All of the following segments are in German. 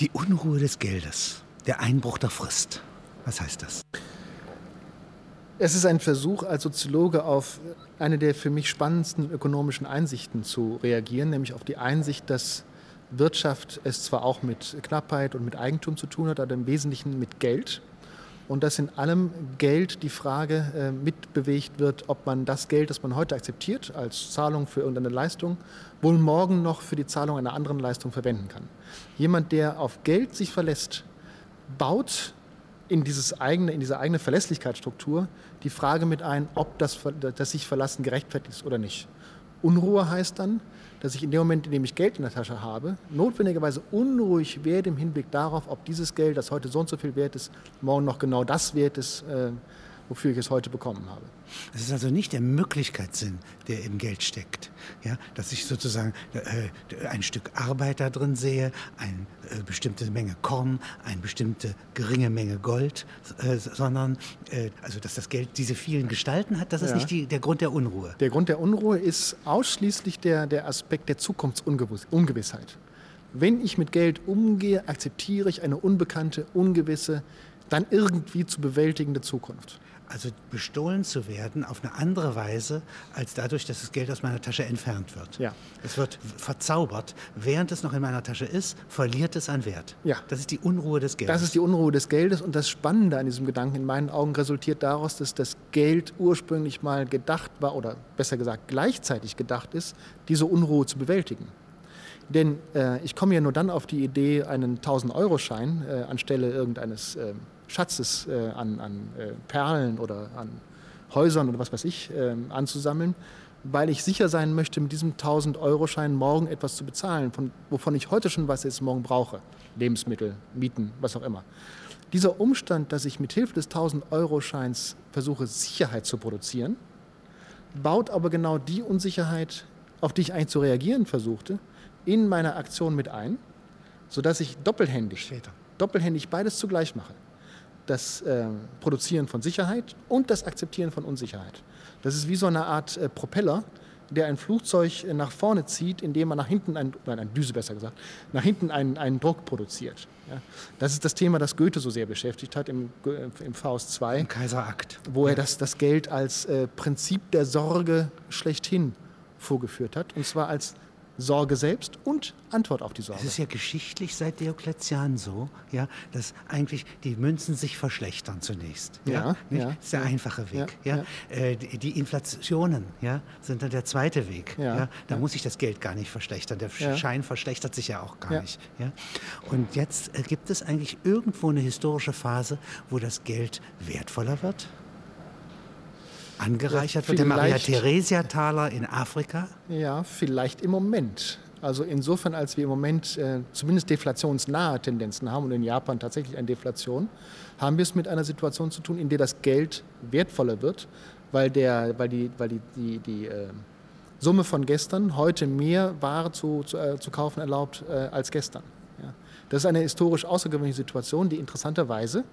Die Unruhe des Geldes, der Einbruch der Frist. Was heißt das? Es ist ein Versuch, als Soziologe auf eine der für mich spannendsten ökonomischen Einsichten zu reagieren, nämlich auf die Einsicht, dass Wirtschaft es zwar auch mit Knappheit und mit Eigentum zu tun hat, aber im Wesentlichen mit Geld. Und dass in allem Geld die Frage äh, mitbewegt wird, ob man das Geld, das man heute akzeptiert als Zahlung für irgendeine Leistung, wohl morgen noch für die Zahlung einer anderen Leistung verwenden kann. Jemand, der auf Geld sich verlässt, baut in, dieses eigene, in diese eigene Verlässlichkeitsstruktur die Frage mit ein, ob das, das sich Verlassen gerechtfertigt ist oder nicht. Unruhe heißt dann, dass ich in dem Moment, in dem ich Geld in der Tasche habe, notwendigerweise unruhig werde im Hinblick darauf, ob dieses Geld, das heute so und so viel wert ist, morgen noch genau das wert ist, äh, wofür ich es heute bekommen habe. Es ist also nicht der Möglichkeitssinn, der im Geld steckt. Ja, dass ich sozusagen äh, ein Stück Arbeit da drin sehe, eine äh, bestimmte Menge Korn, eine bestimmte geringe Menge Gold, äh, sondern äh, also dass das Geld diese vielen Gestalten hat, das ist ja. nicht die, der Grund der Unruhe. Der Grund der Unruhe ist ausschließlich der, der Aspekt der Zukunftsungewissheit. Wenn ich mit Geld umgehe, akzeptiere ich eine unbekannte, ungewisse, dann irgendwie zu bewältigende Zukunft. Also bestohlen zu werden auf eine andere Weise, als dadurch, dass das Geld aus meiner Tasche entfernt wird. Ja. Es wird verzaubert. Während es noch in meiner Tasche ist, verliert es an Wert. Ja. Das ist die Unruhe des Geldes. Das ist die Unruhe des Geldes. Und das Spannende an diesem Gedanken in meinen Augen resultiert daraus, dass das Geld ursprünglich mal gedacht war, oder besser gesagt gleichzeitig gedacht ist, diese Unruhe zu bewältigen. Denn äh, ich komme ja nur dann auf die Idee, einen 1000-Euro-Schein äh, anstelle irgendeines äh, Schatzes äh, an, an äh, Perlen oder an Häusern oder was weiß ich äh, anzusammeln, weil ich sicher sein möchte, mit diesem 1000-Euro-Schein morgen etwas zu bezahlen, von, wovon ich heute schon was jetzt morgen brauche. Lebensmittel, Mieten, was auch immer. Dieser Umstand, dass ich mit Hilfe des 1000-Euro-Scheins versuche, Sicherheit zu produzieren, baut aber genau die Unsicherheit, auf die ich eigentlich zu reagieren versuchte, in meiner Aktion mit ein, sodass ich doppelhändig, Später. doppelhändig beides zugleich mache das äh, Produzieren von Sicherheit und das Akzeptieren von Unsicherheit. Das ist wie so eine Art äh, Propeller, der ein Flugzeug äh, nach vorne zieht, indem man nach hinten, ein, nein, eine Düse besser gesagt, nach hinten einen, einen Druck produziert. Ja. Das ist das Thema, das Goethe so sehr beschäftigt hat im, äh, im Faust 2. Im Kaiserakt. Wo er das, das Geld als äh, Prinzip der Sorge schlechthin vorgeführt hat. Und zwar als Sorge selbst und Antwort auf die Sorge. Es ist ja geschichtlich seit Diokletian so, ja, dass eigentlich die Münzen sich verschlechtern zunächst. Ja, ja, ja das ist der ja, einfache Weg. Ja. Äh, die Inflationen ja, sind dann der zweite Weg. Ja, da muss sich das Geld gar nicht verschlechtern. Der Schein verschlechtert sich ja auch gar nicht. Ja. Und jetzt äh, gibt es eigentlich irgendwo eine historische Phase, wo das Geld wertvoller wird? Angereichert wird, der Maria-Theresia-Taler in Afrika? Ja, vielleicht im Moment. Also insofern, als wir im Moment äh, zumindest deflationsnahe Tendenzen haben und in Japan tatsächlich eine Deflation, haben wir es mit einer Situation zu tun, in der das Geld wertvoller wird, weil, der, weil die, weil die, die, die äh, Summe von gestern heute mehr Ware zu, zu, äh, zu kaufen erlaubt äh, als gestern. Ja. Das ist eine historisch außergewöhnliche Situation, die interessanterweise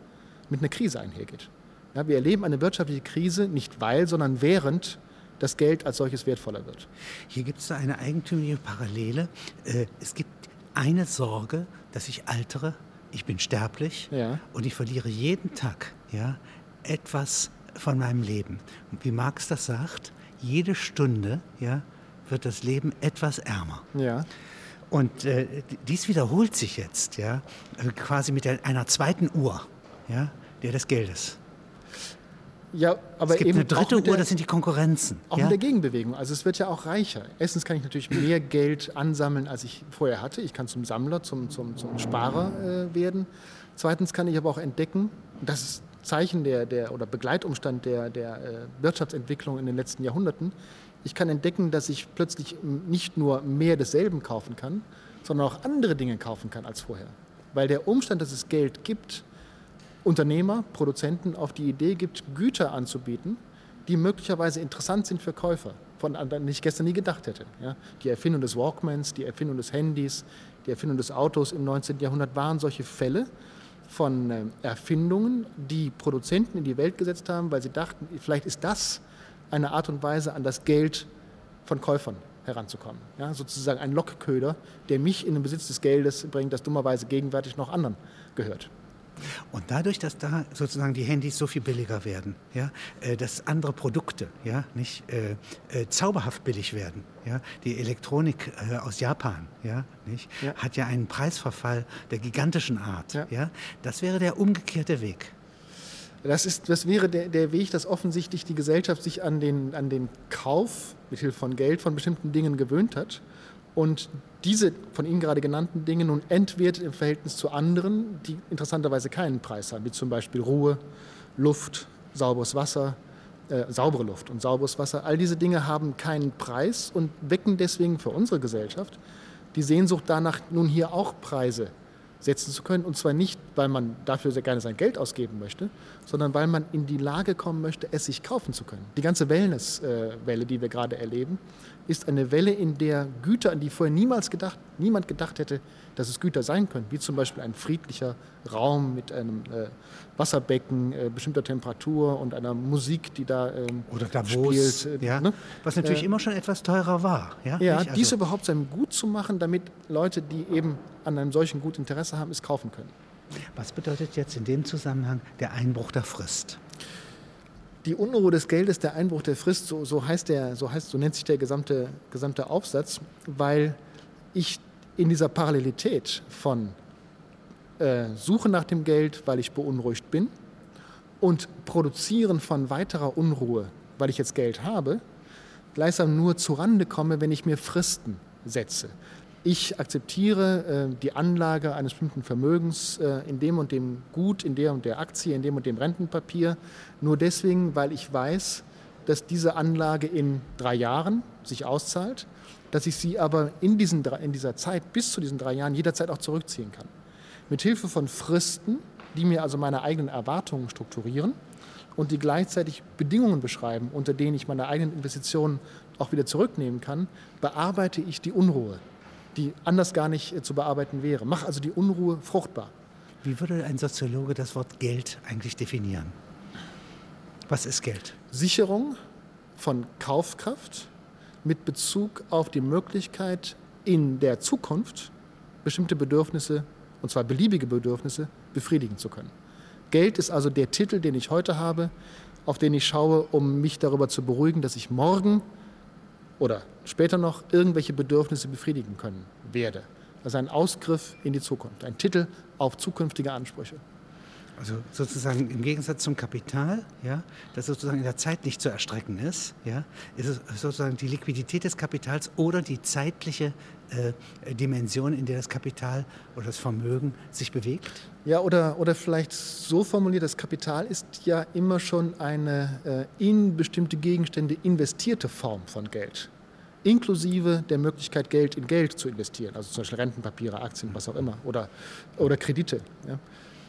mit einer Krise einhergeht. Ja, wir erleben eine wirtschaftliche Krise nicht weil, sondern während das Geld als solches wertvoller wird. Hier gibt es eine eigentümliche Parallele. Äh, es gibt eine Sorge, dass ich altere, ich bin sterblich ja. und ich verliere jeden Tag ja, etwas von meinem Leben. Wie Marx das sagt, jede Stunde ja, wird das Leben etwas ärmer. Ja. Und äh, dies wiederholt sich jetzt, ja, quasi mit einer zweiten Uhr, ja, der des Geldes. Ja, aber es gibt eben eine dritte Uhr, der, das sind die Konkurrenzen. Auch ja? in der Gegenbewegung. Also es wird ja auch reicher. Erstens kann ich natürlich mehr Geld ansammeln, als ich vorher hatte. Ich kann zum Sammler, zum, zum, zum Sparer äh, werden. Zweitens kann ich aber auch entdecken, das ist Zeichen der, der oder Begleitumstand der, der äh, Wirtschaftsentwicklung in den letzten Jahrhunderten. Ich kann entdecken, dass ich plötzlich nicht nur mehr desselben kaufen kann, sondern auch andere Dinge kaufen kann als vorher. Weil der Umstand, dass es Geld gibt, Unternehmer, Produzenten auf die Idee gibt, Güter anzubieten, die möglicherweise interessant sind für Käufer, von denen ich gestern nie gedacht hätte. Ja? Die Erfindung des Walkmans, die Erfindung des Handys, die Erfindung des Autos im 19. Jahrhundert waren solche Fälle von äh, Erfindungen, die Produzenten in die Welt gesetzt haben, weil sie dachten, vielleicht ist das eine Art und Weise, an das Geld von Käufern heranzukommen. Ja, sozusagen ein Lockköder, der mich in den Besitz des Geldes bringt, das dummerweise gegenwärtig noch anderen gehört. Und dadurch, dass da sozusagen die Handys so viel billiger werden, ja, äh, dass andere Produkte ja, nicht äh, äh, zauberhaft billig werden, ja, die Elektronik äh, aus Japan ja, nicht, ja. hat ja einen Preisverfall der gigantischen Art. Ja. Ja, das wäre der umgekehrte Weg. Das, ist, das wäre der, der Weg, dass offensichtlich die Gesellschaft sich an den, an den Kauf mithilfe von Geld von bestimmten Dingen gewöhnt hat und diese von Ihnen gerade genannten Dinge nun entwertet im Verhältnis zu anderen, die interessanterweise keinen Preis haben, wie zum Beispiel Ruhe, Luft, sauberes Wasser, äh, saubere Luft und sauberes Wasser. All diese Dinge haben keinen Preis und wecken deswegen für unsere Gesellschaft die Sehnsucht danach, nun hier auch Preise setzen zu können. Und zwar nicht, weil man dafür sehr gerne sein Geld ausgeben möchte, sondern weil man in die Lage kommen möchte, es sich kaufen zu können. Die ganze Wellnesswelle, die wir gerade erleben, ist eine Welle, in der Güter, an die vorher niemals gedacht, niemand gedacht hätte, dass es Güter sein können, wie zum Beispiel ein friedlicher Raum mit einem äh, Wasserbecken äh, bestimmter Temperatur und einer Musik, die da ähm, oder Davos, spielt. Äh, ja, ne? Was natürlich äh, immer schon etwas teurer war. Ja, ja also. dies überhaupt zu einem Gut zu machen, damit Leute, die eben an einem solchen Gut Interesse haben, es kaufen können. Was bedeutet jetzt in dem Zusammenhang der Einbruch der Frist? die Unruhe des Geldes, der Einbruch der Frist, so, so, heißt der, so, heißt, so nennt sich der gesamte, gesamte Aufsatz, weil ich in dieser Parallelität von äh, Suche nach dem Geld, weil ich beunruhigt bin, und Produzieren von weiterer Unruhe, weil ich jetzt Geld habe, gleichsam nur zurande komme, wenn ich mir Fristen setze. Ich akzeptiere äh, die Anlage eines bestimmten Vermögens äh, in dem und dem Gut, in der und der Aktie, in dem und dem Rentenpapier, nur deswegen, weil ich weiß, dass diese Anlage in drei Jahren sich auszahlt dass ich sie aber in, diesen, in dieser Zeit, bis zu diesen drei Jahren, jederzeit auch zurückziehen kann. Mit Hilfe von Fristen, die mir also meine eigenen Erwartungen strukturieren und die gleichzeitig Bedingungen beschreiben, unter denen ich meine eigenen Investitionen auch wieder zurücknehmen kann, bearbeite ich die Unruhe, die anders gar nicht äh, zu bearbeiten wäre. Mach also die Unruhe fruchtbar. Wie würde ein Soziologe das Wort Geld eigentlich definieren? Was ist Geld? Sicherung von Kaufkraft, mit Bezug auf die Möglichkeit, in der Zukunft bestimmte Bedürfnisse, und zwar beliebige Bedürfnisse, befriedigen zu können. Geld ist also der Titel, den ich heute habe, auf den ich schaue, um mich darüber zu beruhigen, dass ich morgen oder später noch irgendwelche Bedürfnisse befriedigen können werde. Also ein Ausgriff in die Zukunft, ein Titel auf zukünftige Ansprüche. Also sozusagen im Gegensatz zum Kapital, ja, das sozusagen in der Zeit nicht zu erstrecken ist, ja, ist es sozusagen die Liquidität des Kapitals oder die zeitliche äh, Dimension, in der das Kapital oder das Vermögen sich bewegt? Ja, oder, oder vielleicht so formuliert, das Kapital ist ja immer schon eine äh, in bestimmte Gegenstände investierte Form von Geld inklusive der Möglichkeit, Geld in Geld zu investieren, also zum Beispiel Rentenpapiere, Aktien, was auch immer, oder, oder Kredite. Ja.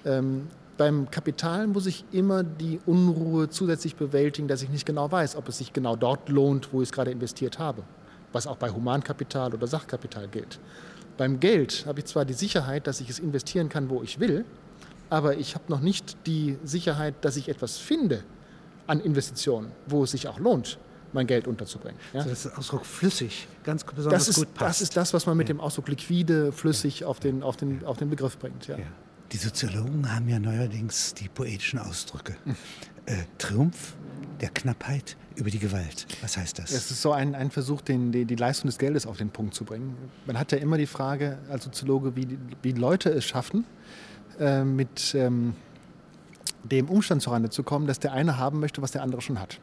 Ähm, beim Kapital muss ich immer die Unruhe zusätzlich bewältigen, dass ich nicht genau weiß, ob es sich genau dort lohnt, wo ich es gerade investiert habe. Was auch bei Humankapital oder Sachkapital gilt. Beim Geld habe ich zwar die Sicherheit, dass ich es investieren kann, wo ich will, aber ich habe noch nicht die Sicherheit, dass ich etwas finde an Investitionen, wo es sich auch lohnt, mein Geld unterzubringen. Ja? Also das ist der Ausdruck flüssig, ganz besonders das ist, gut passt. Das ist das, was man mit ja. dem Ausdruck liquide, flüssig auf den, auf den, auf den Begriff bringt. Ja. Die Soziologen haben ja neuerdings die poetischen Ausdrücke. Äh, Triumph der Knappheit über die Gewalt. Was heißt das? Es ist so ein, ein Versuch, den, die, die Leistung des Geldes auf den Punkt zu bringen. Man hat ja immer die Frage als Soziologe, wie, wie Leute es schaffen, äh, mit ähm, dem Umstand zurande zu kommen, dass der eine haben möchte, was der andere schon hat.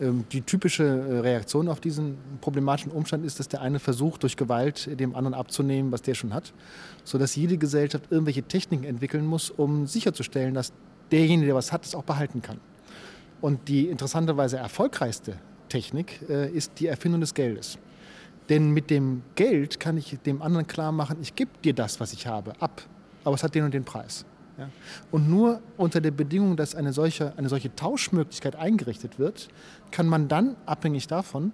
Ähm, die typische äh, Reaktion auf diesen problematischen Umstand ist, dass der eine versucht, durch Gewalt dem anderen abzunehmen, was der schon hat, sodass jede Gesellschaft irgendwelche Techniken entwickeln muss, um sicherzustellen, dass derjenige, der was hat, es auch behalten kann. Und die interessanterweise erfolgreichste Technik äh, ist die Erfindung des Geldes. Denn mit dem Geld kann ich dem anderen klar machen, ich gebe dir das, was ich habe, ab, aber es hat den und den Preis. Ja? Und nur unter der Bedingung, dass eine solche, eine solche Tauschmöglichkeit eingerichtet wird, kann man dann, abhängig davon,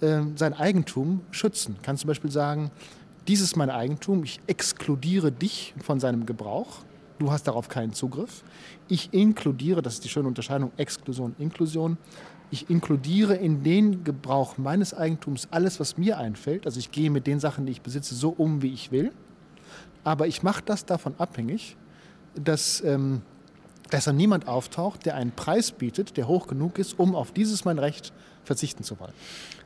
äh, sein Eigentum schützen. Kann zum Beispiel sagen, dies ist mein Eigentum, ich exkludiere dich von seinem Gebrauch, du hast darauf keinen Zugriff. Ich inkludiere, das ist die schöne Unterscheidung, Exklusion, Inklusion, Ich inkludiere in den Gebrauch meines Eigentums alles, was mir einfällt. Also ich gehe mit den Sachen, die ich besitze, so um, wie ich will. Aber ich mache das davon abhängig, dass, ähm, dass dann niemand auftaucht, der einen Preis bietet, der hoch genug ist, um auf dieses mein Recht verzichten zu wollen.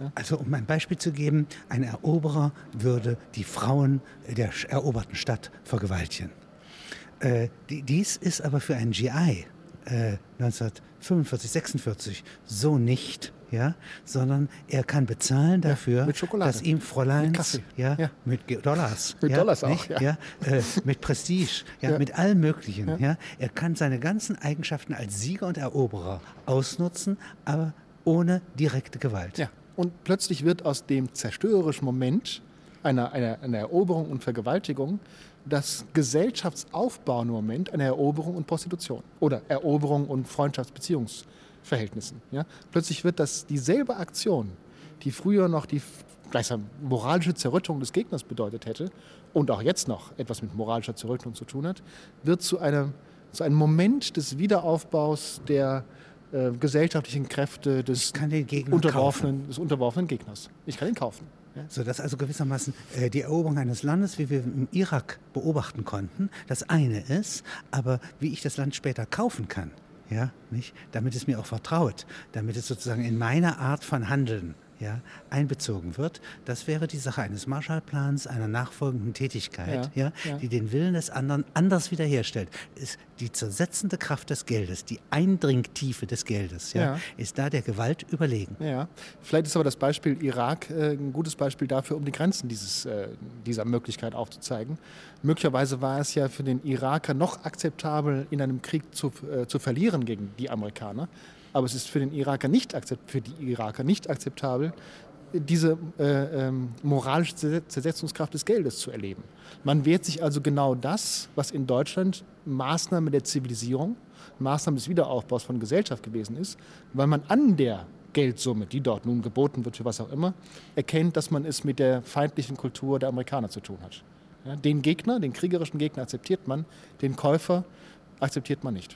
Ja? Also um ein Beispiel zu geben, ein Eroberer würde die Frauen der eroberten Stadt vergewaltigen. Äh, dies ist aber für einen GI äh, 1945, 46 so nicht, ja, sondern er kann bezahlen dafür, ja, dass ihm Fräuleins, mit, ja, ja, mit Dollars, mit ja, Dollars auch, ja, ja? Äh, mit Prestige, ja, mit allem Möglichen, ja. Er kann seine ganzen Eigenschaften als Sieger und Eroberer ausnutzen, aber ohne direkte Gewalt. Ja. Und plötzlich wird aus dem zerstörerischen Moment einer, einer, einer Eroberung und Vergewaltigung das gesellschaftsaufbauende Moment einer Eroberung und Prostitution oder Eroberung und Freundschaftsbeziehungsverhältnissen. Ja? Plötzlich wird das dieselbe Aktion, die früher noch die gleichsam moralische Zerrüttung des Gegners bedeutet hätte und auch jetzt noch etwas mit moralischer Zerrüttung zu tun hat, wird zu einem, zu einem Moment des Wiederaufbaus der äh, gesellschaftlichen Kräfte des unterworfenen, des unterworfenen Gegners. Ich kann ihn kaufen. Ja. So dass also gewissermaßen äh, die Eroberung eines Landes, wie wir im Irak beobachten konnten, das eine ist, aber wie ich das Land später kaufen kann, ja, nicht? damit es mir auch vertraut, damit es sozusagen in meiner Art von Handeln ja, einbezogen wird. Das wäre die Sache eines Marshallplans, einer nachfolgenden Tätigkeit, ja, ja, ja, die den Willen des anderen anders wiederherstellt. Ist die zersetzende Kraft des Geldes, die Eindringtiefe des Geldes, ja, ist da der Gewalt überlegen. Ja. Vielleicht ist aber das Beispiel Irak äh, ein gutes Beispiel dafür, um die Grenzen dieses, äh, dieser Möglichkeit aufzuzeigen. Möglicherweise war es ja für den Iraker noch akzeptabel, in einem Krieg zu, äh, zu verlieren gegen die Amerikaner aber es ist für den Iraker nicht für die Iraker nicht akzeptabel, diese äh, ähm, moralische Zersetzungskraft des Geldes zu erleben. Man wehrt sich also genau das, was in Deutschland Maßnahme der Zivilisierung, Maßnahme des Wiederaufbaus von Gesellschaft gewesen ist, weil man an der Geldsumme, die dort nun geboten wird, für was auch immer, erkennt, dass man es mit der feindlichen Kultur der Amerikaner zu tun hat. Ja, den Gegner, den kriegerischen Gegner akzeptiert man, den Käufer akzeptiert man nicht.